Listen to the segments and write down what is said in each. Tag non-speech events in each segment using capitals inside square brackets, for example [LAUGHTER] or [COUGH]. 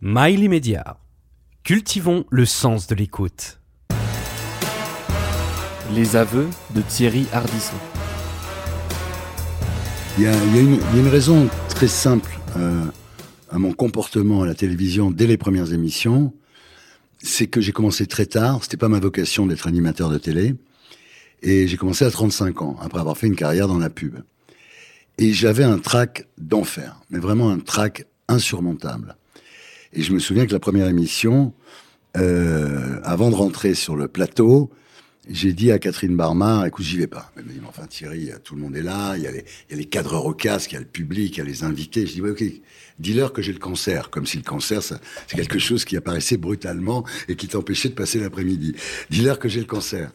Mail immédiat. Cultivons le sens de l'écoute. Les aveux de Thierry Ardisson. Il y, a, il y a une, il y a une raison très simple euh, à mon comportement à la télévision dès les premières émissions. C'est que j'ai commencé très tard. C'était pas ma vocation d'être animateur de télé. Et j'ai commencé à 35 ans, après avoir fait une carrière dans la pub. Et j'avais un trac d'enfer, mais vraiment un trac insurmontable. Et je me souviens que la première émission, euh, avant de rentrer sur le plateau, j'ai dit à Catherine Barma, écoute, j'y vais pas. Elle m'a dit, enfin Thierry, tout le monde est là, il y a les, il y a les cadreurs au casque, il y a le public, il y a les invités. Je dis, ouais, ok, dis-leur que j'ai le cancer, comme si le cancer, c'est quelque chose qui apparaissait brutalement et qui t'empêchait de passer l'après-midi. Dis-leur que j'ai le cancer.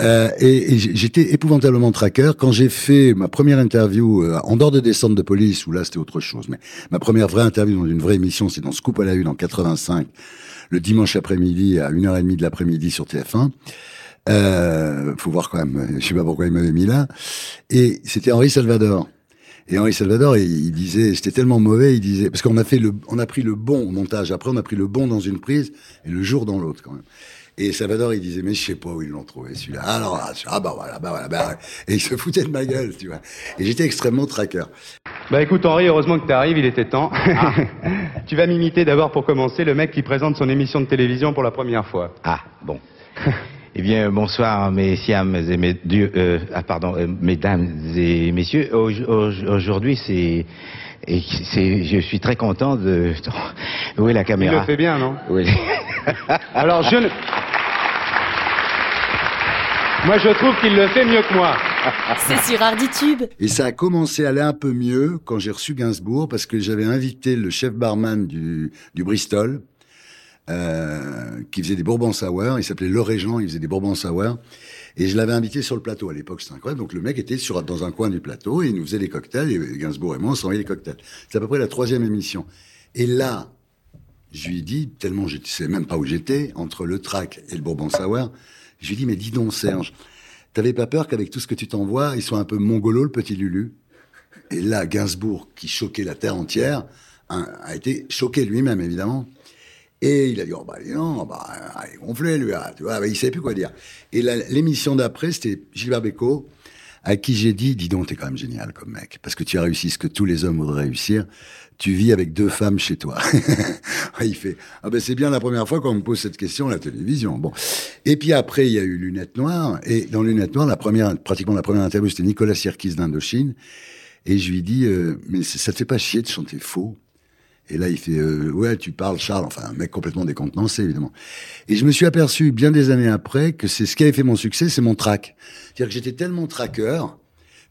Euh, et, et j'étais épouvantablement traqueur. Quand j'ai fait ma première interview, euh, en dehors de descente de police, où là c'était autre chose, mais ma première vraie interview dans une vraie émission, c'est dans Scoop à la Une en 85, le dimanche après-midi à 1h30 de l'après-midi sur TF1. Euh, faut voir quand même, je sais pas pourquoi il m'avait mis là. Et c'était Henri Salvador. Et Henri Salvador, il, il disait, c'était tellement mauvais, il disait, parce qu'on a fait le, on a pris le bon au montage. Après, on a pris le bon dans une prise et le jour dans l'autre quand même. Et Salvador, il disait, mais je sais pas où ils l'ont trouvé, celui-là. Alors, ah, ah, bah voilà, bah voilà, bah, et il se foutait de ma gueule, tu vois. Et j'étais extrêmement traqueur. Bah écoute Henri, heureusement que tu arrives, il était temps. [LAUGHS] tu vas m'imiter d'abord pour commencer le mec qui présente son émission de télévision pour la première fois. Ah, bon. [LAUGHS] eh bien, bonsoir, messieurs et euh, ah, pardon, euh, mesdames et messieurs. Au- au- Aujourd'hui, c'est, et c'est, je suis très content de. [LAUGHS] Où est la Il caméra? le fait bien, non? Est- [LAUGHS] Alors je ne... Moi je trouve qu'il le fait mieux que moi. [LAUGHS] C'est sur Arditube. Et ça a commencé à aller un peu mieux quand j'ai reçu Gainsbourg, parce que j'avais invité le chef barman du, du Bristol, euh, qui faisait des bourbons sour. Il s'appelait Le Régent, il faisait des bourbons sour. Et je l'avais invité sur le plateau à l'époque, c'était incroyable. Donc le mec était dans un coin du plateau et il nous faisait des cocktails. Et Gainsbourg et moi, on s'envoyait des cocktails. C'est à peu près la troisième émission. Et là, je lui ai dit, tellement je ne sais même pas où j'étais, entre le track et le bourbon sour, je lui ai dit, mais dis donc Serge, t'avais pas peur qu'avec tout ce que tu t'envoies, il soit un peu mongolo, le petit Lulu? Et là, Gainsbourg, qui choquait la terre entière, hein, a été choqué lui-même, évidemment. Et il a dit, oh bah non, bah, ah, il est gonflé, lui, ah, tu vois, bah, il savait plus quoi dire. Et l'émission d'après, c'était Gilbert Bécaud, à qui j'ai dit, dis donc, t'es quand même génial comme mec, parce que tu as réussi ce que tous les hommes voudraient réussir, tu vis avec deux femmes chez toi. [LAUGHS] il fait, ah ben c'est bien la première fois qu'on me pose cette question à la télévision. Bon. Et puis après, il y a eu Lunettes Noires, et dans Lunettes Noires, la première, pratiquement la première interview, c'était Nicolas Sirkis d'Indochine, et je lui dis, euh, mais ça te fait pas chier de chanter faux? Et là, il fait euh, ouais, tu parles Charles, enfin un mec complètement décontenancé évidemment. Et je me suis aperçu bien des années après que c'est ce qui avait fait mon succès, c'est mon trac. C'est-à-dire que j'étais tellement traqueur,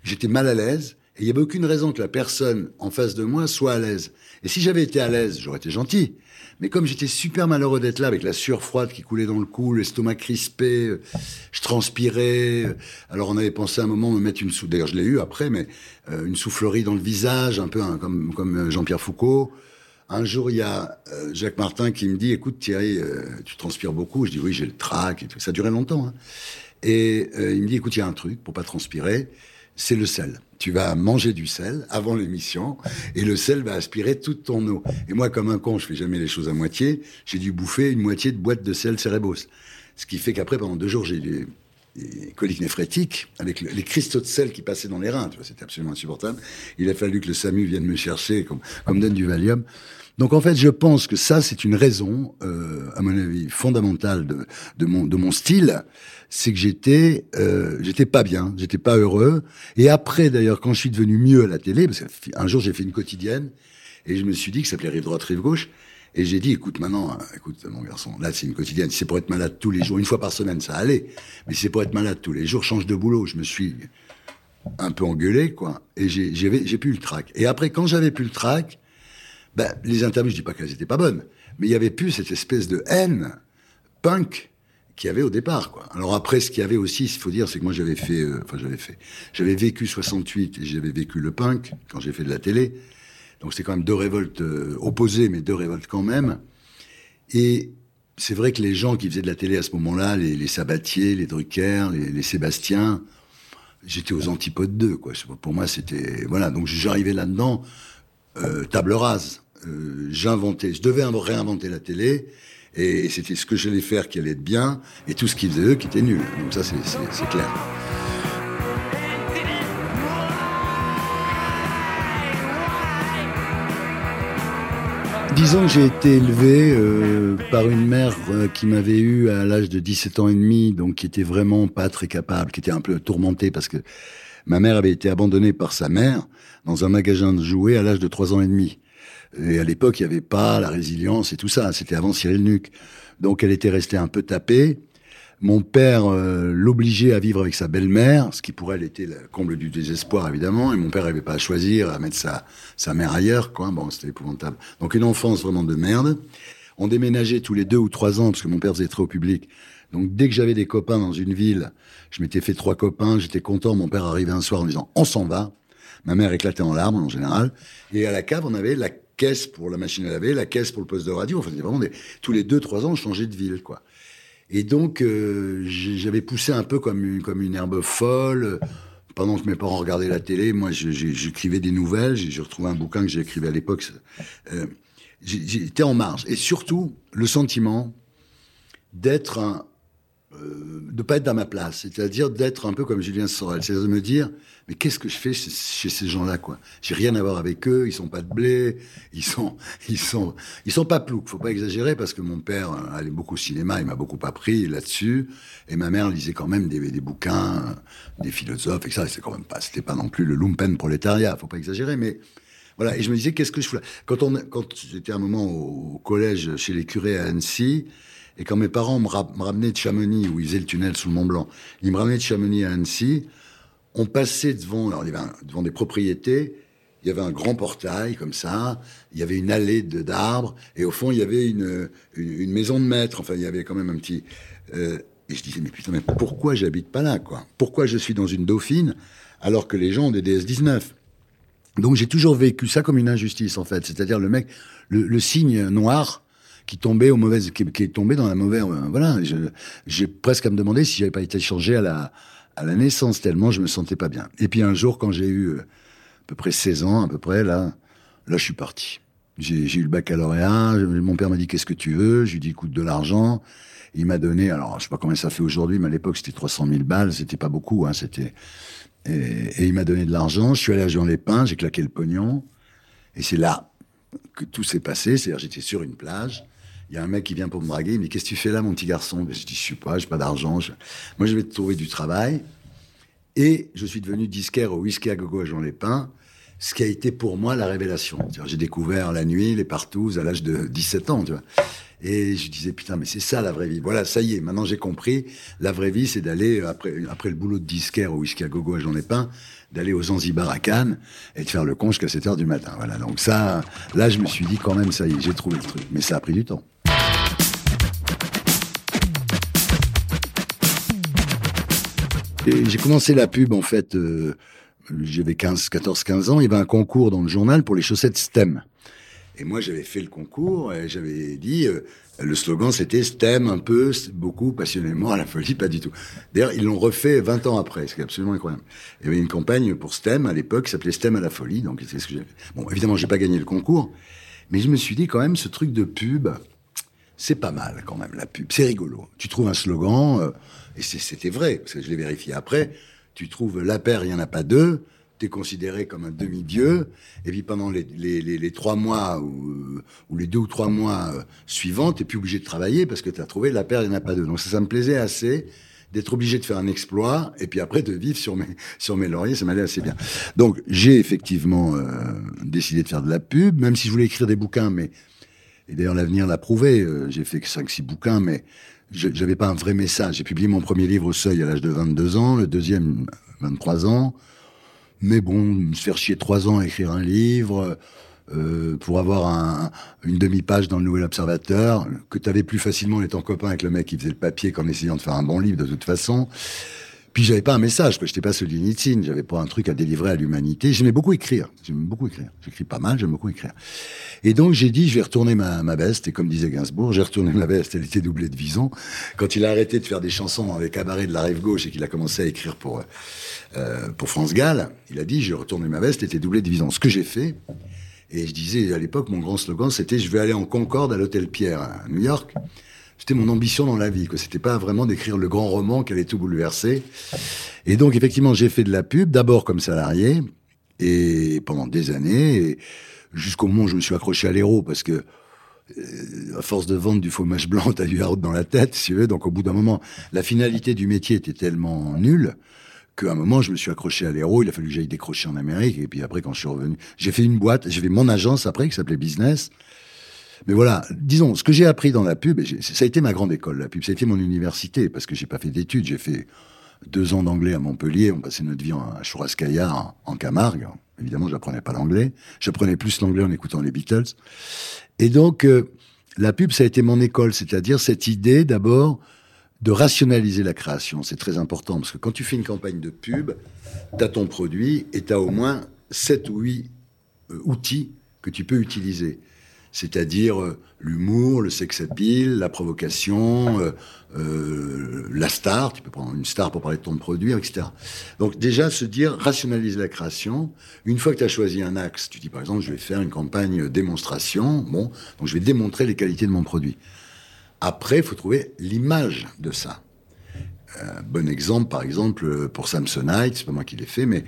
que j'étais mal à l'aise, et il y avait aucune raison que la personne en face de moi soit à l'aise. Et si j'avais été à l'aise, j'aurais été gentil. Mais comme j'étais super malheureux d'être là, avec la sueur froide qui coulait dans le cou, l'estomac crispé, euh, je transpirais. euh, Alors on avait pensé à un moment me mettre une sou... D'ailleurs, je l'ai eu après, mais euh, une soufflerie dans le visage, un peu hein, comme, comme Jean-Pierre Foucault. Un jour, il y a euh, Jacques Martin qui me dit "Écoute Thierry, euh, tu transpires beaucoup." Je dis "Oui, j'ai le trac et tout." Ça durait longtemps. Hein. Et euh, il me dit "Écoute, il y a un truc pour pas transpirer, c'est le sel. Tu vas manger du sel avant l'émission et le sel va aspirer toute ton eau." Et moi, comme un con, je fais jamais les choses à moitié. J'ai dû bouffer une moitié de boîte de sel Cérébos, ce qui fait qu'après, pendant deux jours, j'ai des coliques néphrétiques, avec le- les cristaux de sel qui passaient dans les reins. C'était absolument insupportable. Il a fallu que le SAMU vienne me chercher, comme, comme donne du Valium. Donc en fait, je pense que ça, c'est une raison, euh, à mon avis, fondamentale de, de, mon, de mon style. C'est que j'étais, euh, j'étais pas bien, j'étais pas heureux. Et après, d'ailleurs, quand je suis devenu mieux à la télé, parce qu'un jour j'ai fait une quotidienne, et je me suis dit que ça s'appelait Rive droite, Rive gauche. Et j'ai dit, écoute, maintenant, écoute, mon garçon, là, c'est une quotidienne. C'est pour être malade tous les jours, une fois par semaine, ça allait. Mais c'est pour être malade tous les jours, change de boulot. Je me suis un peu engueulé, quoi. Et j'ai plus le trac. Et après, quand j'avais plus le trac, ben, les interviews, je dis pas qu'elles étaient pas bonnes, mais il y avait plus cette espèce de haine punk qu'il y avait au départ, quoi. Alors après, ce qu'il y avait aussi, il faut dire, c'est que moi, j'avais fait, euh, enfin, j'avais fait, j'avais vécu 68 et j'avais vécu le punk quand j'ai fait de la télé. Donc c'était quand même deux révoltes euh, opposées, mais deux révoltes quand même. Et c'est vrai que les gens qui faisaient de la télé à ce moment-là, les, les Sabatier, les Drucker, les, les Sébastien, j'étais aux antipodes d'eux. Pour moi, c'était voilà. Donc j'arrivais là-dedans, euh, table rase. euh, j'inventais, je devais inv- réinventer la télé, et c'était ce que j'allais faire qui allait être bien, et tout ce qu'ils faisaient eux qui était nul. Donc ça, c'est c'est- c'est clair. Disons que j'ai été élevé euh, par une mère euh, qui m'avait eu à l'âge de 17 ans et demi, donc qui était vraiment pas très capable, qui était un peu tourmentée parce que ma mère avait été abandonnée par sa mère dans un magasin de jouets à l'âge de 3 ans et demi. Et à l'époque, il n'y avait pas la résilience et tout ça, c'était avant Cyril Nuc. Donc elle était restée un peu tapée. Mon père euh, l'obligeait à vivre avec sa belle-mère, ce qui pour elle était le comble du désespoir évidemment. Et mon père n'avait pas à choisir, à mettre sa, sa mère ailleurs, quoi. Bon, c'était épouvantable. Donc une enfance vraiment de merde. On déménageait tous les deux ou trois ans parce que mon père faisait très au public. Donc dès que j'avais des copains dans une ville, je m'étais fait trois copains, j'étais content. Mon père arrivait un soir en disant on s'en va. Ma mère éclatait en larmes en général. Et à la cave, on avait la caisse pour la machine à laver, la caisse pour le poste de radio. Enfin, c'était vraiment tous les deux trois ans, on changeait de ville, quoi. Et donc, euh, j'avais poussé un peu comme une, comme une herbe folle. Pendant que mes parents regardaient la télé, moi, j'écrivais des nouvelles. J'ai retrouvé un bouquin que écrivé à l'époque. Euh, J'étais en marge. Et surtout, le sentiment d'être un... Euh, de pas être à ma place, c'est-à-dire d'être un peu comme Julien Sorel, c'est-à-dire de me dire mais qu'est-ce que je fais chez, ces gens-là quoi? J'ai rien à voir avec eux, ils sont pas de blé, ils sont [LAUGHS] ils sont ils sont pas ploucs, faut pas exagérer parce que mon père allait beaucoup au cinéma, il m'a beaucoup appris là-dessus et ma mère lisait quand même des, des bouquins, des philosophes et ça, c'est quand même pas c'était pas non plus le lumpen prolétariat, faut pas exagérer mais voilà, et je me disais, qu'est-ce que je fous là? Quand, on, quand j'étais un moment au collège chez les curés à Annecy, et quand mes parents me, ra- me ramenaient de Chamonix, où ils faisaient le tunnel sous le Mont Blanc, ils me ramenaient de Chamonix à Annecy, on passait devant, devant des propriétés, il y avait un grand portail comme ça, il y avait une allée d'arbres, et au fond, il y avait une, une, maison de maître, enfin, il y avait quand même un petit... euh, et je disais, mais putain, mais pourquoi j'habite pas là, quoi? Pourquoi je suis dans une dauphine, alors que les gens ont des DS-19 donc j'ai toujours vécu ça comme une injustice en fait, c'est-à-dire le mec, le signe noir qui tombait au mauvais, qui, est tombé dans la mauvaise, euh, voilà. J'ai presque à me demander si j'avais pas été changé à la à la naissance tellement je me sentais pas bien. Et puis un jour quand j'ai eu euh, à peu près 16 ans à peu près là, là je suis parti. J'ai eu le baccalauréat, mon père m'a dit qu'est-ce que tu veux, je lui ai dit écoute de l'argent. Il m'a donné, alors je sais pas combien ça fait aujourd'hui, mais à l'époque c'était 300 000 balles, c'était pas beaucoup, hein, c'était et, et il m'a donné de l'argent. Je suis allé à Jean Lépin, j'ai claqué le pognon. Et c'est là que tout s'est passé. C'est-à-dire, j'étais sur une plage. Il y a un mec qui vient pour me draguer. Il me dit Qu'est-ce que tu fais là, mon petit garçon? Ben, Je dis Je sais pas, j'ai pas d'argent. Moi, je vais te trouver du travail. Et je suis devenu disquaire au whisky à gogo à Jean Lépin, ce qui a été pour moi la révélation. J'ai découvert la nuit, les partouzes à l'âge de 17 ans. Et je disais, putain, mais c'est ça la vraie vie. Voilà, ça y est, maintenant j'ai compris. La vraie vie, c'est d'aller, après, après le boulot de disquaire au whisky à gogo à Jean Lépin, d'aller aux Zanzibar à Cannes et de faire le con jusqu'à 7 heures du matin. Voilà, donc ça, là, je me suis dit, quand même, ça y est, j'ai trouvé le truc. Mais ça a pris du temps. J'ai commencé la pub, en fait, euh, j'avais 15, 14, 15 ans. Il y avait un concours dans le journal pour les chaussettes STEM. Et moi, j'avais fait le concours et j'avais dit, euh, le slogan, c'était STEM un peu, beaucoup, passionnément, à la folie, pas du tout. D'ailleurs, ils l'ont refait 20 ans après, ce qui est absolument incroyable. Il y avait une campagne pour STEM à l'époque qui s'appelait STEM à la folie, donc. Bon, évidemment, j'ai pas gagné le concours, mais je me suis dit quand même, ce truc de pub, c'est pas mal quand même, la pub. C'est rigolo. Tu trouves un slogan, euh, et c'était vrai, parce que je l'ai vérifié après, tu trouves la paire, il n'y en a pas deux, tu es considéré comme un demi-dieu, et puis pendant les, trois mois ou, les deux ou trois mois euh, suivants, tu plus obligé de travailler parce que tu as trouvé la paire, il n'y en a pas deux. Donc ça, ça me plaisait assez d'être obligé de faire un exploit et puis après de vivre sur mes, sur mes lauriers, ça m'allait assez bien. Donc j'ai effectivement euh, décidé de faire de la pub, même si je voulais écrire des bouquins, mais et d'ailleurs, l'avenir l'a prouvé. Euh, J'ai fait que 5-6 bouquins, mais je j'avais pas un vrai message. J'ai publié mon premier livre au seuil à l'âge de 22 ans, le deuxième 23 ans. Mais bon, me faire chier 3 ans à écrire un livre, euh, pour avoir un- une demi-page dans le Nouvel Observateur, que tu avais plus facilement en étant copain avec le mec qui faisait le papier qu'en essayant de faire un bon livre de toute façon. Puis j'avais pas un message, quoi. J'étais pas Solzhenitsyn, j'avais pas un truc à délivrer à l'humanité. J'aimais beaucoup écrire. J'aime beaucoup écrire. J'écris pas mal, j'aime beaucoup écrire. Et donc j'ai dit, je vais retourner ma, veste. Et comme disait Gainsbourg, j'ai retourné ma veste. Elle était doublée de Vison. Quand il a arrêté de faire des chansons dans les cabarets de la rive gauche et qu'il a commencé à écrire pour euh, pour France Gall, il a dit, j'ai retourné ma veste. Elle était doublée de Vison. Ce que j'ai fait. Et je disais, à l'époque, mon grand slogan, c'était je vais aller en Concorde à l'Hôtel Pierre à New York. C'était mon ambition dans la vie. Ce C'était pas vraiment d'écrire le grand roman qui allait tout bouleverser. Et donc, effectivement, j'ai fait de la pub, d'abord comme salarié, et pendant des années, jusqu'au moment où je me suis accroché à l'héros, parce que euh, à force de vendre du fromage blanc, [LAUGHS] t'as du yaourt dans la tête, si tu veux. Donc, au bout d'un moment, la finalité du métier était tellement nulle qu'à un moment, je me suis accroché à l'héros. Il a fallu que j'aille décrocher en Amérique. Et puis après, quand je suis revenu, j'ai fait une boîte, j'ai fait mon agence après, qui s'appelait Business. Mais voilà, disons, ce que j'ai appris dans la pub, ça a été ma grande école, la pub. Ça a été mon université, parce que j'ai pas fait d'études. J'ai fait deux ans d'anglais à Montpellier. On passait notre vie à Chouraskaya, en, en Camargue. Évidemment, j'apprenais pas l'anglais. J'apprenais plus l'anglais en écoutant les Beatles. Et donc, euh, la pub, ça a été mon école. C'est-à-dire cette idée, d'abord, de rationaliser la création. C'est très important parce que quand tu fais une campagne de pub, tu as ton produit et tu as au moins 7 ou 8 euh, outils que tu peux utiliser. C'est-à-dire euh, l'humour, le sex appeal, la provocation, euh, la star, tu peux prendre une star pour parler de ton produit, etc. Donc déjà, se dire, rationaliser la création. Une fois que tu as choisi un axe, tu dis par exemple, je vais faire une campagne démonstration, bon, donc je vais démontrer les qualités de mon produit. Après, il faut trouver l'image de ça. Bon exemple, par exemple, pour Samsonite, c'est pas moi qui l'ai fait, mais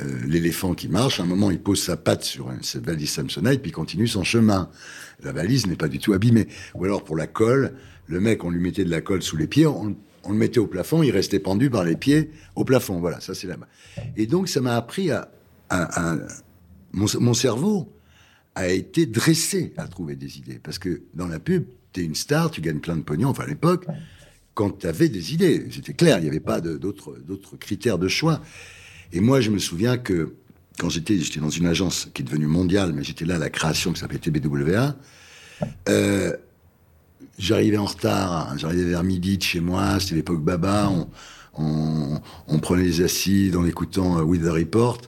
euh, l'éléphant qui marche, à un moment, il pose sa patte sur cette valise Samsonite, puis continue son chemin. La valise n'est pas du tout abîmée. Ou alors, pour la colle, le mec, on lui mettait de la colle sous les pieds, on, le mettait au plafond, il restait pendu par les pieds au plafond. Voilà, ça c'est la Et donc, ça m'a appris à... mon cerveau a été dressé à trouver des idées. Parce que dans la pub, une star, tu gagnes plein de pognon. Enfin, à l'époque, quand tu avais des idées, c'était clair, il n'y avait pas d'autres critères de choix. Et moi, je me souviens que quand j'étais dans une agence qui est devenue mondiale, mais j'étais là à la création qui s'appelait TBWA, euh, j'arrivais en retard, j'arrivais vers midi de chez moi, c'était l'époque Baba, on, prenait les assises en écoutant euh, With the Report,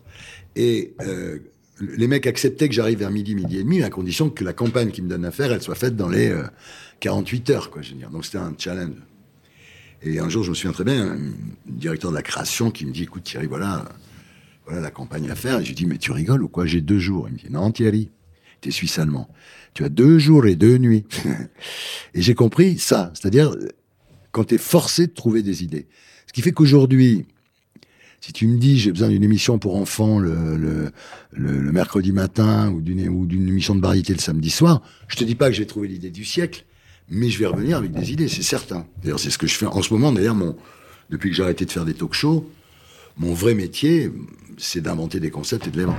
et euh, les mecs acceptaient que j'arrive vers midi, midi et demi, à condition que la campagne qui me donne à faire, elle soit faite dans les 48 euh, heures, quoi, je veux dire. Donc c'était un challenge. Et un jour, je me souviens très bien, un directeur de la création qui me dit, écoute Thierry, voilà, voilà la campagne à faire. Et je lui dis, mais tu rigoles ou quoi? J'ai deux jours. Il me dit, non Thierry, t'es suisse-allemand. Tu as deux jours et deux nuits. [LAUGHS] et j'ai compris ça, c'est-à-dire quand tu es forcé de trouver des idées. Ce qui fait qu'aujourd'hui, si tu me dis j'ai besoin d'une émission pour enfants le, le, le, mercredi matin ou d'une émission de variété le samedi soir, je te dis pas que j'ai trouvé l'idée du siècle, mais je vais revenir avec des idées, c'est certain. D'ailleurs, c'est ce que je fais en ce moment. D'ailleurs, mon depuis que j'ai arrêté de faire des talk-shows, mon vrai métier, c'est d'inventer des concepts et de les vendre.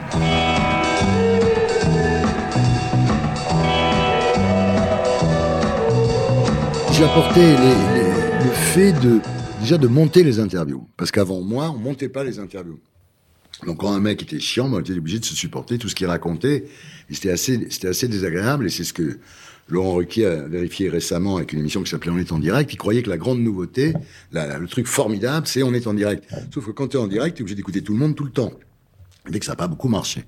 J'ai apporté le fait de déjà de monter les interviews. Parce qu'avant moi, on montait pas les interviews. Donc quand un mec était chiant, on était obligé de se supporter tout ce qu'il racontait. C'était assez, c'était assez désagréable et c'est ce que Laurent Ruquier a vérifié récemment avec une émission qui s'appelait On est en direct. Il croyait que la grande nouveauté, le truc formidable, c'est On est en direct. Sauf que quand tu es en direct, tu es obligé d'écouter tout le monde tout le temps. Et que ça n'a pas beaucoup marché.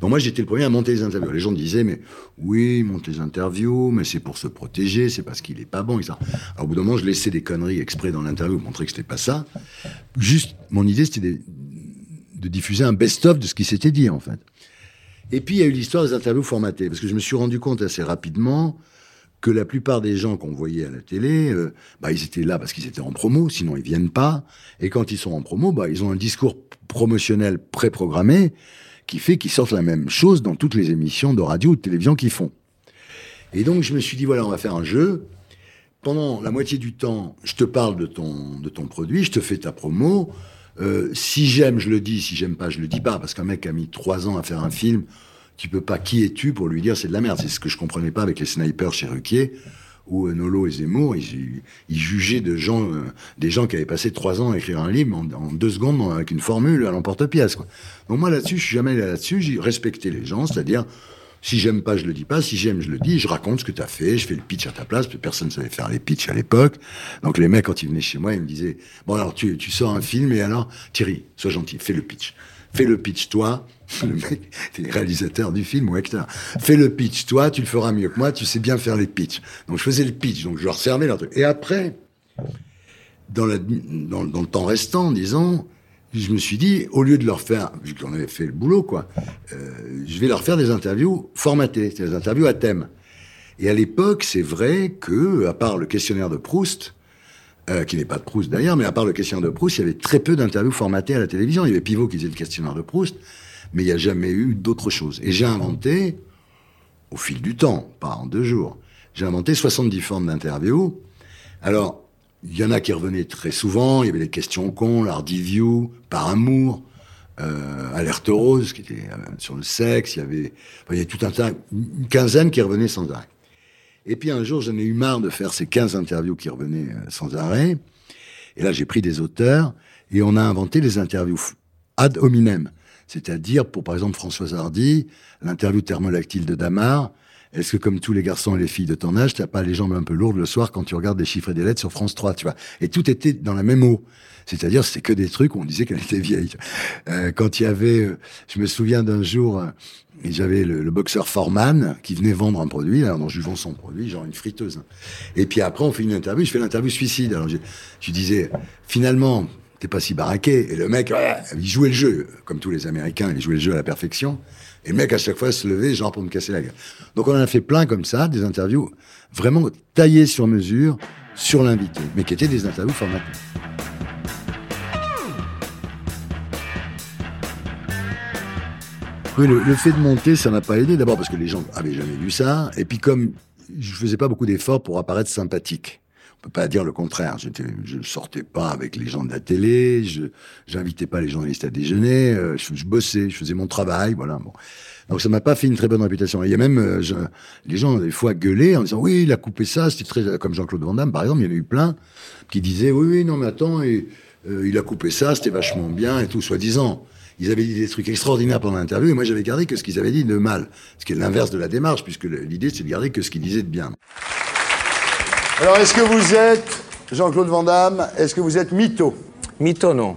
Donc moi, j'étais le premier à monter les interviews. Les gens disaient, mais oui, monte les interviews, mais c'est pour se protéger, c'est parce qu'il est pas bon, ça. Alors, au bout d'un moment, je laissais des conneries exprès dans l'interview pour montrer que c'était pas ça. Juste, mon idée, c'était de, de, diffuser un best-of de ce qui s'était dit, en fait. Et puis, il y a eu l'histoire des interviews formatées, parce que je me suis rendu compte assez rapidement que la plupart des gens qu'on voyait à la télé, euh, bah, ils étaient là parce qu'ils étaient en promo, sinon ils viennent pas. Et quand ils sont en promo, bah, ils ont un discours promotionnel préprogrammé qui fait qu'ils sortent la même chose dans toutes les émissions de radio ou de télévision qu'ils font. Et donc je me suis dit, voilà, on va faire un jeu. Pendant la moitié du temps, je te parle de ton, de ton produit, je te fais ta promo. Euh, si j'aime, je le dis. Si j'aime pas, je le dis pas. Parce qu'un mec a mis trois ans à faire un film, tu peux pas qui es-tu pour lui dire c'est de la merde? C'est ce que je comprenais pas avec les snipers chez Ruquier où euh, Nolo et Zemmour, ils, jugeaient de gens, euh, des gens qui avaient passé trois ans à écrire un livre en, deux secondes avec une formule à l'emporte-pièce. Donc moi là-dessus, je suis jamais là-dessus. J'ai respecté les gens, c'est-à-dire si j'aime pas, je le dis pas. Si j'aime, je le dis. Je raconte ce que tu as fait. Je fais le pitch à ta place. Personne ne savait faire les pitchs à l'époque. Donc les mecs, quand ils venaient chez moi, ils me disaient bon alors tu, tu sors un film et alors Thierry, sois gentil, fais le pitch. Fais le pitch toi. [LAUGHS] Le mec, t'es réalisateur du film ou acteur. Fais le pitch toi, tu le feras mieux que moi, tu sais bien faire les pitchs. Donc je faisais le pitch, donc je leur servais leur truc. Et après, dans, dans le temps restant, disons, je me suis dit, au lieu de leur faire, vu qu'on avait fait le boulot, quoi, euh, je vais leur faire des interviews formatées, des interviews à thème. Et à l'époque, c'est vrai que, à part le questionnaire de Proust, euh, qui n'est pas de Proust d'ailleurs, mais à part le questionnaire de Proust, il y avait très peu d'interviews formatées à la télévision. Il y avait Pivot qui faisait le questionnaire de Proust, mais il n'y a jamais eu d'autre chose. Et j'ai inventé, au fil du temps, pas en deux jours, j'ai inventé 70 formes d'interviews. Alors, il y en a qui revenaient très souvent. Il y avait les questions cons, l'Hardiview, Par amour, euh, Alerte rose, qui était euh, sur le sexe. Il y avait, enfin, tout un tas, une quinzaine qui revenaient sans arrêt. Et puis un jour, j'en ai eu marre de faire ces 15 interviews qui revenaient euh, sans arrêt. Et là, j'ai pris des auteurs et on a inventé les interviews ad hominem. C'est-à-dire, pour par exemple Françoise Hardy, l'interview thermolactyle de Damar, est-ce que comme tous les garçons et les filles de ton âge, t'as pas les jambes un peu lourdes le soir quand tu regardes des chiffres et des lettres sur France 3, tu vois? Et tout était dans la même eau. C'est-à-dire, c'était que des trucs où on disait qu'elle était vieille. Euh, quand il y avait, euh, je me souviens d'un jour, euh, j'avais le, le boxeur Foreman qui venait vendre un produit, alors dont je vends son produit, genre une friteuse. Et puis après, on fait une interview, je fais l'interview suicide. Alors je, disais, finalement, t'es pas si baraqué. Et le mec, il jouait le jeu, comme tous les Américains, il jouait le jeu à la perfection. Et mec, à chaque fois, se levait, genre pour me casser la gueule. Donc on en a fait plein comme ça, des interviews vraiment taillées sur mesure, sur l'invité, mais qui étaient des interviews formatées. Oui, le, fait de monter, ça m'a pas aidé. D'abord parce que les gens avaient jamais vu ça, et puis comme je faisais pas beaucoup d'efforts pour apparaître sympathique. Peut pas dire le contraire. Je sortais pas avec les gens de la télé, je j'invitais pas les journalistes à déjeuner, euh, je, bossais, je faisais mon travail, voilà. Bon. Donc ça m'a pas fait une très bonne réputation. Il y a même euh, je- les gens des fois gueulaient en disant oui, il a coupé ça, c'était très comme Jean-Claude Van Damme par exemple, il y en a eu plein qui disaient oui, oui, non mais attends, euh, il a coupé ça, c'était vachement bien et tout, soi-disant. Ils avaient dit des trucs extraordinaires pendant l'interview et moi j'avais gardé que ce qu'ils avaient dit de mal, ce qui est l'inverse de la démarche puisque l'idée c'est de garder que ce qu'ils disaient de bien. Alors est-ce que vous êtes Jean-Claude Van Damme Est-ce que vous êtes mytho? Mytho, non.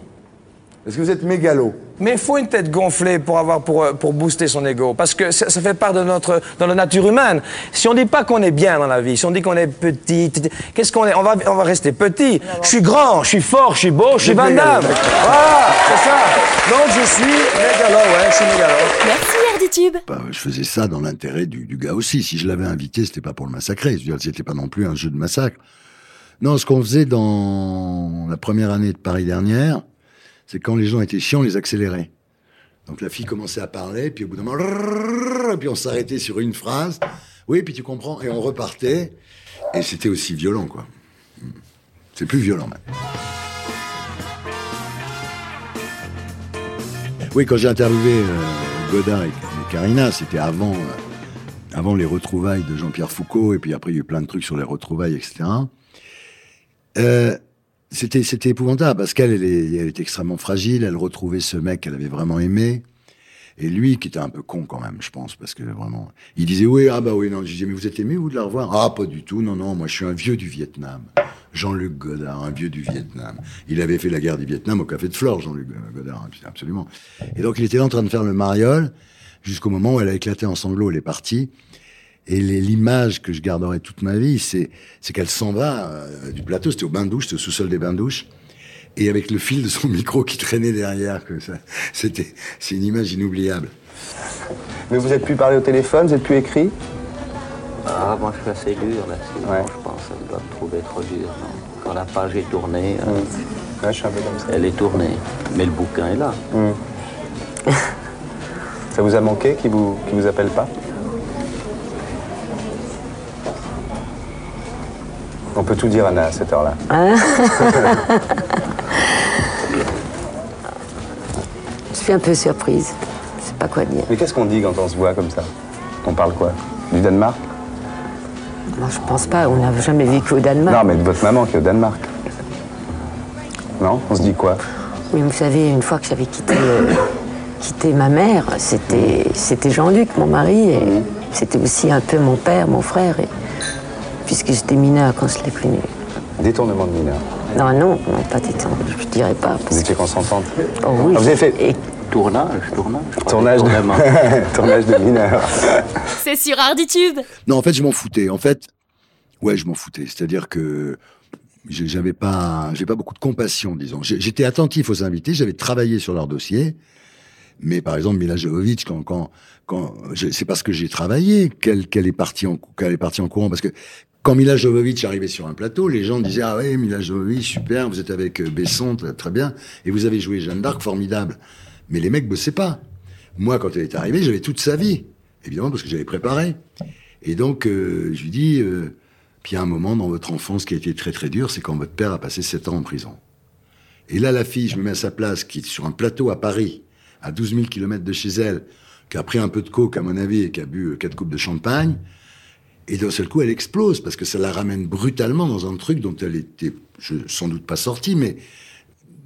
Est-ce que vous êtes mégalo? Mais il faut une tête gonflée pour avoir pour, euh, pour booster son ego, parce que ça, ça fait part de notre dans la nature humaine. Si on dit pas qu'on est bien dans la vie, si on dit qu'on est petit, qu'est-ce qu'on est? On va on va rester petit. Je suis grand, je suis fort, je suis beau, je suis Van Damme. Voilà, c'est ça. Donc je suis mégalo, ouais, je suis mégalo. Merci Bah, je faisais ça dans l'intérêt du, gars aussi. Si je l'avais invité, c'était pas pour le massacrer. C'était pas non plus un jeu de massacre. Non, ce qu'on faisait dans la première année de Paris dernière, c'est quand les gens étaient chiants, on les accélérait. Donc la fille commençait à parler, puis au bout d'un moment, puis on s'arrêtait sur une phrase. Oui, puis tu comprends, et on repartait. Et c'était aussi violent, quoi. C'est plus violent, maintenant. Oui, quand j'ai interviewé euh, Godard et, et Karina, c'était avant, euh, avant les retrouvailles de Jean-Pierre Foucault, et puis après il y a eu plein de trucs sur les retrouvailles, etc. Euh, c'était épouvantable parce qu'elle elle, elle était extrêmement fragile, elle retrouvait ce mec qu'elle avait vraiment aimé. Et lui, qui était un peu con quand même, je pense, parce que vraiment, il disait oui, ah bah oui, non, je disais mais vous êtes aimé vous de la revoir? Ah pas du tout, non non, moi je suis un vieux du Vietnam, Jean-Luc Godard, un vieux du Vietnam. Il avait fait la guerre du Vietnam au café de Flore, Jean-Luc Godard, absolument. Et donc il était en train de faire le mariole jusqu'au moment où elle a éclaté en sanglots, elle est partie. Et l'image que je garderai toute ma vie, c'est qu'elle s'en va euh, du plateau, c'était au bain de douche, c'était au sous-sol des bains de douche, et avec le fil de son [LAUGHS] micro qui traînait derrière, que ça, c'était, c'est une image inoubliable. Mais vous êtes plus parlé au téléphone, vous êtes plus écrit? Ah, moi je suis assez dur là, Ouais. je pense qu'elle doit me trouver trop dur. non. Quand la page est tournée, euh, Ouais, je suis un peu comme ça. elle est tournée. Mais le bouquin est là. [LAUGHS] Ça vous a manqué qui vous, qui vous appelle pas On peut tout dire, Anna, à cette heure-là. [LAUGHS] Je suis un peu surprise. Je sais pas quoi dire. Mais qu'est-ce qu'on dit quand on se voit comme ça? On parle quoi? Du Danemark? Moi, je pense pas. On n'a jamais vécu au Danemark. Non, mais de votre maman qui est au Danemark. Non? On se dit quoi? Oui, vous savez, une fois que j'avais quitté, euh, quitté ma mère, c'était, c'était Jean-Luc, mon mari, et c'était aussi un peu mon père, mon frère, et- puisque j'étais mineure quand je l'ai connu. Détournement de mineur. Non, non, non, pas tout, je dirais pas. parce Vous étiez consentante Oh oui. Ah, vous avez fait Et Tournage, tournage. tournage détournement. de... [LAUGHS] tournage de mineur. [LAUGHS] C'est sur Arditube. Non, en fait, je m'en foutais. En fait, ouais, je m'en foutais. C'est-à-dire que j'avais pas, j'ai pas beaucoup de compassion, disons. J'étais attentif aux invités, j'avais travaillé sur leur dossier. Mais par exemple, Mila Jovovich, quand, quand, quand, c'est parce que j'ai travaillé qu'elle, qu'elle est partie en, qu'elle est partie en courant. Parce que quand Mila Jovovich arrivait sur un plateau, les gens disaient, ah oui, Mila Jovovich, super, vous êtes avec euh, Besson, très, bien. Et vous avez joué Jeanne d'Arc, formidable. Mais les mecs bossaient pas. Moi, quand elle est arrivée, j'avais toute sa vie. Évidemment, parce que j'avais préparé. Et donc, euh, je lui dis, euh, puis a un moment dans votre enfance qui a été très très dur, c'est quand votre père a passé sept ans en prison. Et là, la fille, je me mets à sa place, qui est sur un plateau à Paris, à 12 000 kilomètres de chez elle, qui a pris un peu de coke, à mon avis, et qui a bu euh, quatre coupes de champagne. Et d'un seul coup, elle explose, parce que ça la ramène brutalement dans un truc dont elle était sans doute pas sortie, mais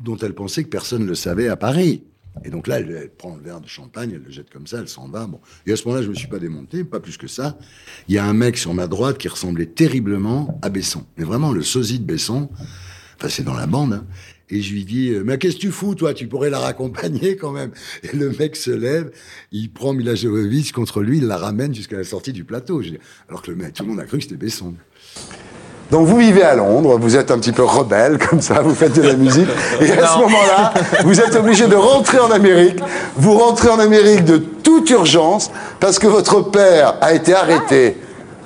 dont elle pensait que personne ne le savait à Paris. Et donc là, elle, elle prend le verre de champagne, elle le jette comme ça, elle s'en va. Bon. Et à ce moment-là, je me suis pas démonté, pas plus que ça. Il y a un mec sur ma droite qui ressemblait terriblement à Besson. Mais vraiment, le sosie de Besson. Enfin, c'est dans la bande. hein. Et je lui dis, euh, mais qu'est-ce que tu fous, toi? Tu pourrais la raccompagner [LAUGHS] quand même. Et le mec se lève, il prend Mila Jovovich contre lui, il la ramène jusqu'à la sortie du plateau. Je dis- Alors que le mec, tout le monde a cru que c'était Besson. Donc vous vivez à Londres, vous êtes un petit peu rebelle comme ça, vous faites de la musique, et à ce moment-là, vous êtes obligé de rentrer en Amérique. Vous rentrez en Amérique de toute urgence parce que votre père a été arrêté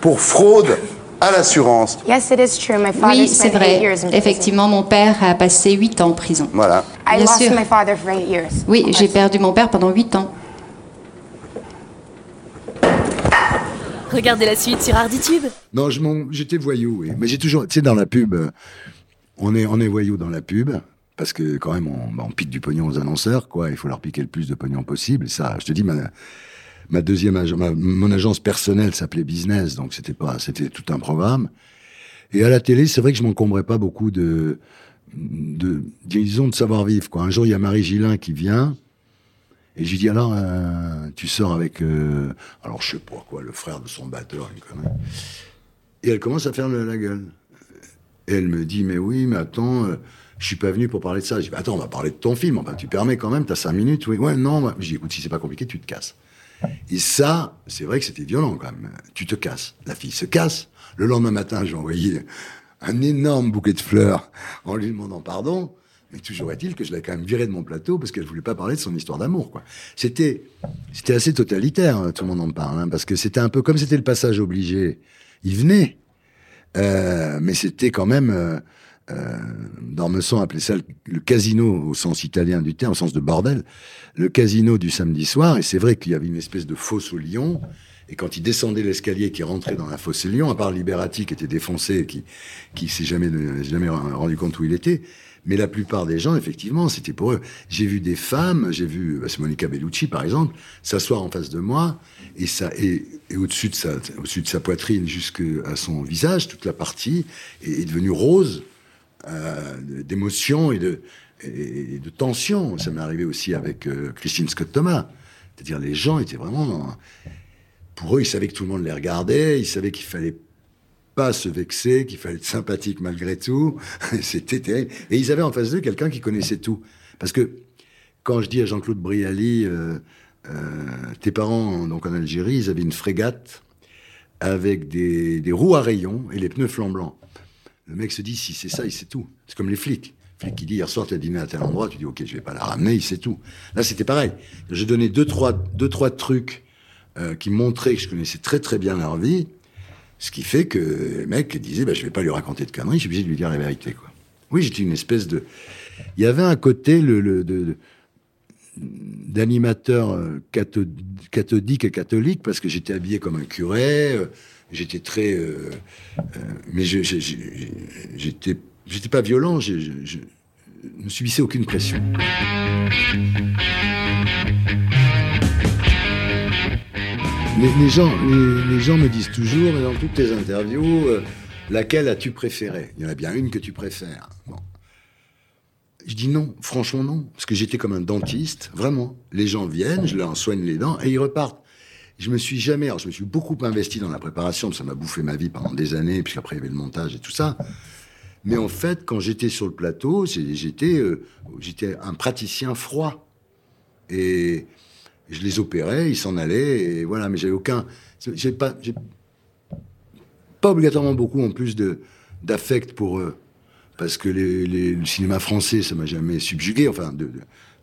pour fraude à l'assurance. Yes, it is true. My father Oui, c'est vrai. years in prison. Effectivement, mon père a passé 8 ans en prison. Voilà. I Bien lost sûr. my father for eight years. Oui, j'ai perdu mon père pendant 8 ans. Regardez la suite sur Arditube. Non, je m'en- j'étais voyou, oui. Mais j'ai toujours, tu sais, dans la pub, euh, on est, on est voyou dans la pub. Parce que quand même, on, bah, on pique du pognon aux annonceurs, quoi. Il faut leur piquer le plus de pognon possible. Et ça, je te dis, ma, ma deuxième agence, mon agence personnelle s'appelait Business, donc c'était pas, c'était tout un programme. Et à la télé, c'est vrai que je m'encombrais pas beaucoup de, de, disons, de savoir-vivre, quoi. Un jour, il y a Marie Gillin qui vient. Et je lui dis, alors, euh, tu sors avec, euh, alors je sais pas quoi, le frère de son batteur. Et elle commence à faire la gueule. Et elle me dit, mais oui, mais attends, euh, je suis pas venu pour parler de ça. Je dis, attends, on va parler de ton film. Enfin, tu permets quand même, t'as cinq minutes. Oui, ouais, non. bah. Je dis, écoute, si c'est pas compliqué, tu te casses. Et ça, c'est vrai que c'était violent quand même. Tu te casses. La fille se casse. Le lendemain matin, j'ai envoyé un énorme bouquet de fleurs en lui demandant pardon. Mais toujours est-il que je l'ai quand même viré de mon plateau parce qu'elle voulait pas parler de son histoire d'amour. C'était, c'était assez totalitaire, tout le monde en parle, hein, parce que c'était un peu comme c'était le passage obligé. Il venait, euh, mais c'était quand même, euh, euh, Dormesson appelait ça le, casino au sens italien du terme, au sens de bordel, le casino du samedi soir. Et c'est vrai qu'il y avait une espèce de fosse au lion. Et quand il descendait l'escalier, qui rentrait dans la fosse au lion, à part Liberati qui était défoncé, qui qui s'est jamais jamais rendu compte où il était. Mais la plupart des gens, effectivement, c'était pour eux. J'ai vu des femmes, j'ai vu bah, Monica Bellucci par exemple, s'asseoir en face de moi et ça et, et au-dessus de sa au-dessus de sa poitrine jusqu'à son visage, toute la partie est, devenue rose euh, d'émotion et de et de tension. Ça m'est arrivé aussi avec euh, Christine Scott Thomas. C'est-à-dire les gens étaient vraiment pour eux, ils savaient que tout le monde les regardait, ils savaient qu'il fallait pas se vexer, qu'il fallait être sympathique malgré tout. [LAUGHS] C'était terrible. Et ils avaient en face d'eux quelqu'un qui connaissait tout. Parce que quand je dis à Jean-Claude Brialy, euh, euh, tes parents, donc en Algérie, ils avaient une frégate avec des, des roues à rayons et les pneus flambants. Le mec se dit, si c'est ça, il sait tout. C'est comme les flics. Le flic qui dit, hier soir, tu as dîné à tel endroit, tu dis, ok, je vais pas la ramener, il sait tout. Là, c'était pareil. J'ai donné deux trois, deux, trois trucs euh, qui montraient que je connaissais très, très bien leur vie. Ce qui fait que le mec disait, bah, je vais pas lui raconter de conneries, je suis obligé de lui dire la vérité, quoi. Oui, j'étais une espèce de. Il y avait un côté le, de- d'animateur euh, catho- cathodique et catholique parce que j'étais habillé comme un curé, euh, j'étais très, euh, euh, mais j'étais, j'étais pas violent, je, ne subissais aucune pression. Les, gens, les, gens me disent toujours, dans toutes tes interviews, euh, laquelle as-tu préféré Il y en a bien une que tu préfères. Je dis non, franchement non, parce que j'étais comme un dentiste, vraiment. Les gens viennent, je leur soigne les dents et ils repartent. Je me suis jamais, alors je me suis beaucoup investi dans la préparation, ça m'a bouffé ma vie pendant des années, puisqu'après il y avait le montage et tout ça. Mais en fait, quand j'étais sur le plateau, j'étais, euh, un praticien froid. Et je les opérais, ils s'en allaient, et voilà. Mais j'avais aucun, j'ai pas, pas obligatoirement beaucoup en plus d'affect pour eux. parce que le cinéma français, ça m'a jamais subjugué. Enfin, de-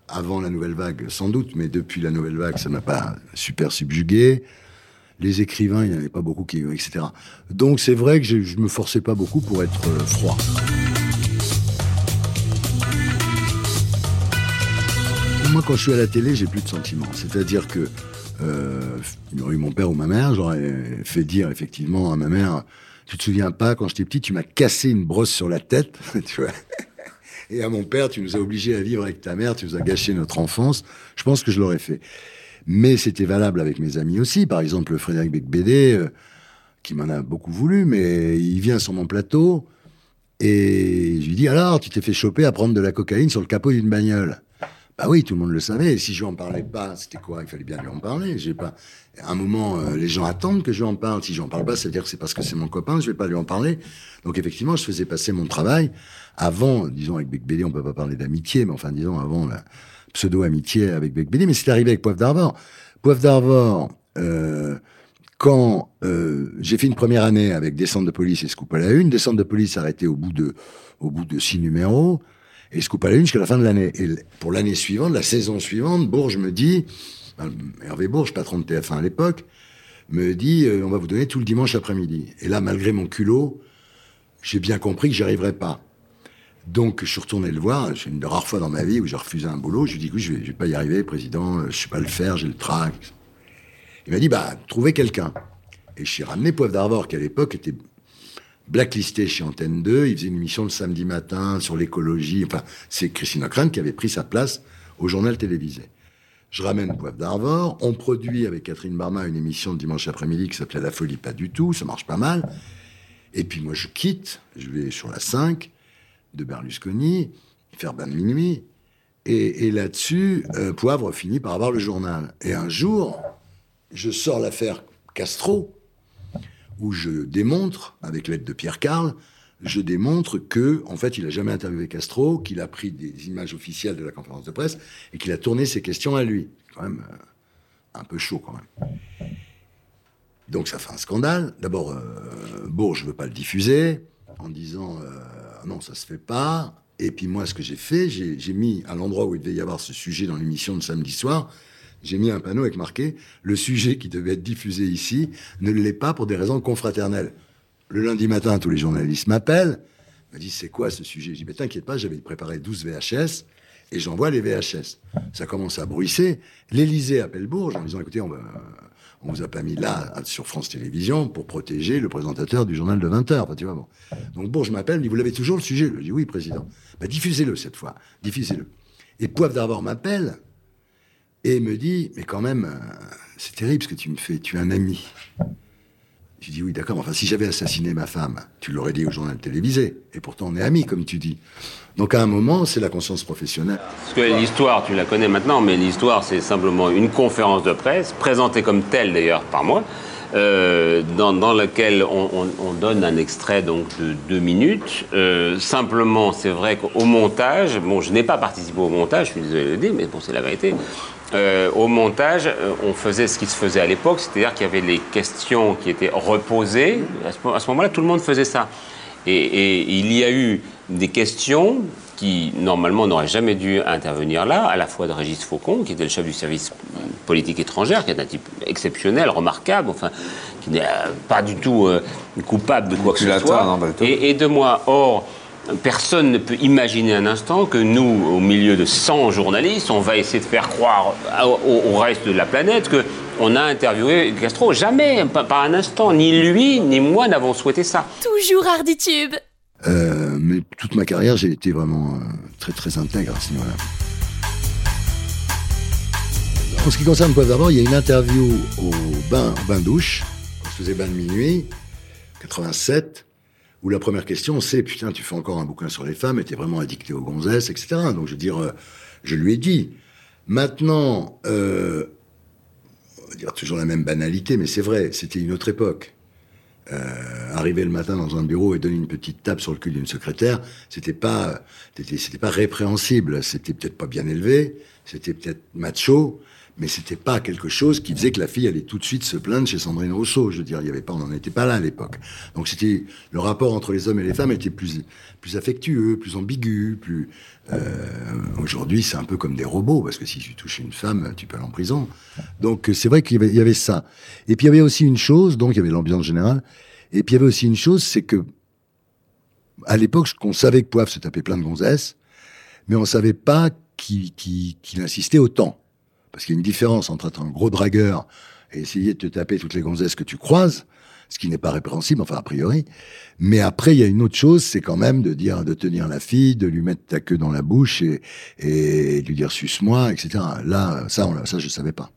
avant la nouvelle vague, sans doute, mais depuis la nouvelle vague, ça m'a pas super subjugué. Les écrivains, il n'y en avait pas beaucoup qui, etc. Donc c'est vrai que je, je me forçais pas beaucoup pour être euh, froid. Moi, quand je suis à la télé, j'ai plus de sentiments. C'est-à-dire que euh, il aurait eu mon père ou ma mère, j'aurais fait dire effectivement à ma mère, tu te souviens pas, quand j'étais petit, tu m'as cassé une brosse sur la tête, [LAUGHS] tu vois? Et à mon père, tu nous as obligés à vivre avec ta mère, tu nous as gâché notre enfance. Je pense que je l'aurais fait. Mais c'était valable avec mes amis aussi. Par exemple, Frédéric Becbédé, euh, qui m'en a beaucoup voulu, mais il vient sur mon plateau et je lui dis alors, tu t'es fait choper à prendre de la cocaïne sur le capot d'une bagnole. Bah oui, tout le monde le savait. Et si je lui en parlais pas, c'était quoi? Il fallait bien lui en parler. J'ai pas. À un moment, euh, les gens attendent que je lui en parle. Si je n'en parle pas, ça veut dire que c'est parce que c'est mon copain, je vais pas lui en parler. Donc effectivement, je faisais passer mon travail avant, disons avec Bec Bédé, on peut pas parler d'amitié, mais enfin disons avant la pseudo-amitié avec Bec Bédé. Mais c'est arrivé avec Poivre d'Arvor. Poivre d'Arvor, euh, quand euh, j'ai fait une première année avec Descente de police et Scoop à la une, Descente de police arrêté au bout de, au bout de six numéros, et Scoop à la une jusqu'à la fin de l'année. Et pour l'année suivante, la saison suivante, Bourges me dit, Hervé Bourges, patron de TF1 à l'époque, me dit, euh, on va vous donner tout le dimanche après-midi. Et là, malgré mon culot, j'ai bien compris que j'y arriverais pas. Donc, je suis retourné le voir. C'est une des rares fois dans ma vie où j'ai refusé un boulot. Je lui ai dit, écoute, je vais, je vais pas y arriver, président. euh, Je sais pas le faire, j'ai le trac. Il m'a dit, bah, trouvez quelqu'un. Et je suis ramené Poivre d'Arvor, qui à l'époque était blacklisté chez Antenne 2. Il faisait une émission le samedi matin sur l'écologie. Enfin, c'est Christine Ockrent qui avait pris sa place au journal télévisé. Je ramène Poivre d'Arvor. On produit avec Catherine Barma une émission le dimanche après-midi qui s'appelait La Folie Pas du tout. Ça marche pas mal. Et puis moi, je quitte. Je vais sur la 5 de Berlusconi, faire bain de minuit. Et, et là-dessus, euh, Poivre finit par avoir le journal. Et un jour, je sors l'affaire Castro, où je démontre, avec l'aide de Pierre Carl, je démontre que, en fait, il a jamais interviewé Castro, qu'il a pris des images officielles de la conférence de presse et qu'il a tourné ses questions à lui. Quand même euh, un peu chaud, quand même. Donc ça fait un scandale. D'abord, euh, Bourges ne veut pas le diffuser en disant euh, non, ça se fait pas. Et puis moi, ce que j'ai fait, j'ai mis à l'endroit où il devait y avoir ce sujet dans l'émission de samedi soir, j'ai mis un panneau avec marqué le sujet qui devait être diffusé ici ne l'est pas pour des raisons confraternelles. Le lundi matin, tous les journalistes m'appellent, me disent c'est quoi ce sujet? Je dis mais t'inquiète pas, j'avais préparé 12 VHS et j'envoie les VHS. Ça commence à bruisser. L'Élysée appelle Bourges en disant écoutez, on va vous a pas mis là sur France Télévisions pour protéger le présentateur du journal de 20 heures. Enfin, tu vois, bon. Donc Bourges m'appelle, il dit vous l'avez toujours le sujet? Je dis oui, président. Bah, diffusez-le cette fois, diffusez-le. Et Poivre d'Arvor m'appelle et me dit mais quand même, euh, c'est terrible ce que tu me fais, tu es un ami. Je dis oui, d'accord, enfin si j'avais assassiné ma femme, tu l'aurais dit au journal télévisé. Et pourtant on est amis, comme tu dis. Donc à un moment, c'est la conscience professionnelle. Parce que l'histoire, tu la connais maintenant, mais l'histoire, c'est simplement une conférence de presse, présentée comme telle d'ailleurs par moi, euh, dans, dans laquelle on donne un extrait donc de deux minutes. Euh, simplement, c'est vrai qu'au montage, bon, je n'ai pas participé au montage, je suis désolé de le dire, mais bon, c'est la vérité. Euh, au montage, euh, on faisait ce qui se faisait à l'époque, c'est-à-dire qu'il y avait les questions qui étaient reposées. À ce, moment-là, tout le monde faisait ça. Et, et il y a eu des questions qui, normalement, n'auraient jamais dû intervenir là, à la fois de Régis Faucon, qui était le chef du service politique étrangère, qui est un type exceptionnel, remarquable, enfin, qui n'est euh, pas du tout euh, coupable de quoi que ce non, soit, et de moi. Or, personne ne peut imaginer un instant que nous, au milieu de 100 journalistes, on va essayer de faire croire au, au reste de la planète que on a interviewé Castro. Jamais, pas, pas un instant. Ni lui, ni moi n'avons souhaité ça. Toujours Arditube. Euh, mais toute ma carrière, j'ai été vraiment euh, très très intègre à ce niveau-là. En ce qui concerne Poivre d'Arvor, il y a une interview au bain, au bain douche, on se faisait bain de minuit, 87, où la première question c'est putain, tu fais encore un bouquin sur les femmes, et t'es vraiment addicté aux gonzesses, etc. Donc je veux dire, euh, je lui ai dit. Maintenant, euh, on va dire toujours la même banalité, mais c'est vrai, c'était une autre époque. Euh, arriver le matin dans un bureau et donner une petite tape sur le cul d'une secrétaire, c'était pas, c'était, c'était pas répréhensible. C'était peut-être pas bien élevé, c'était peut-être macho, Mais c'était pas quelque chose qui faisait que la fille allait tout de suite se plaindre chez Sandrine Rousseau. Je veux dire, il y avait pas, on n'en était pas là à l'époque. Donc c'était le rapport entre les hommes et les femmes était plus plus affectueux, plus ambigu, plus. Euh, Aujourd'hui, c'est un peu comme des robots parce que si tu touches une femme, tu peux aller en prison. Donc c'est vrai qu'il y, y avait ça. Et puis il y avait aussi une chose, donc il y avait l'ambiance générale. Et puis il y avait aussi une chose, c'est que à l'époque, qu'on savait que Poivre se tapait plein de gonzesses, mais on savait pas qu'il qu'il- qu'il insistait autant. Parce qu'il y a une différence entre être un gros dragueur et essayer de te taper toutes les gonzesses que tu croises, ce qui n'est pas répréhensible, enfin a priori. Mais après, il y a une autre chose, c'est quand même de dire, de tenir la fille, de lui mettre ta queue dans la bouche et, et lui dire suce-moi, etc. Là, ça, on, ça, je savais pas.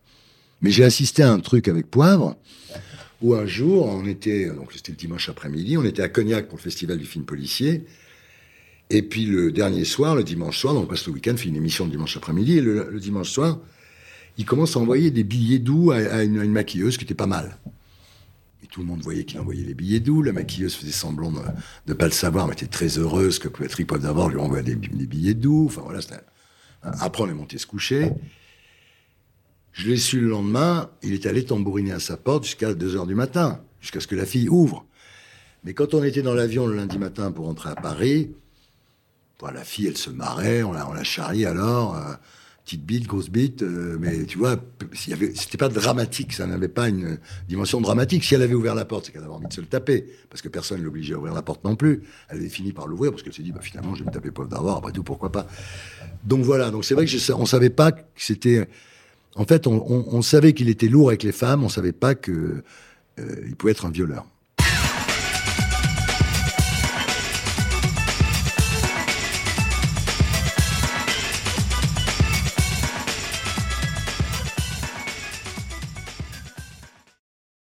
Mais j'ai assisté à un truc avec Poivre, où un jour, on était, donc c'était le dimanche après-midi, on était à Cognac pour le festival du film policier. Et puis le dernier soir, le dimanche soir, donc on passe le week-end, fait une émission le dimanche après-midi, et le dimanche soir, il commence à envoyer des billets doux à, une, maquilleuse qui était pas mal. Et tout le monde voyait qu'il envoyait les billets doux. La maquilleuse faisait semblant de ne pas le savoir, mais était très heureuse que Patrick d'abord lui envoie des, billets doux. Enfin voilà, Après, on est monté se coucher. Je l'ai su le lendemain, il est allé tambouriner à sa porte jusqu'à 2 heures du matin, jusqu'à ce que la fille ouvre. Mais quand on était dans l'avion le lundi matin pour rentrer à Paris, la fille, elle se marrait, on la, charriait alors, euh, petite bite, grosse bite, euh, mais tu vois, c'était pas dramatique, ça n'avait pas une dimension dramatique. Si elle avait ouvert la porte, c'est qu'elle avait envie de se le taper, parce que personne ne l'obligeait à ouvrir la porte non plus. Elle avait fini par l'ouvrir, parce qu'elle s'est dit, bah, finalement, je vais me taper pauvre d'arvoir, après tout, pourquoi pas. Donc voilà, donc c'est vrai que je, on savait pas que c'était... En fait, on, savait qu'il était lourd avec les femmes, on savait pas que euh, il pouvait être un violeur.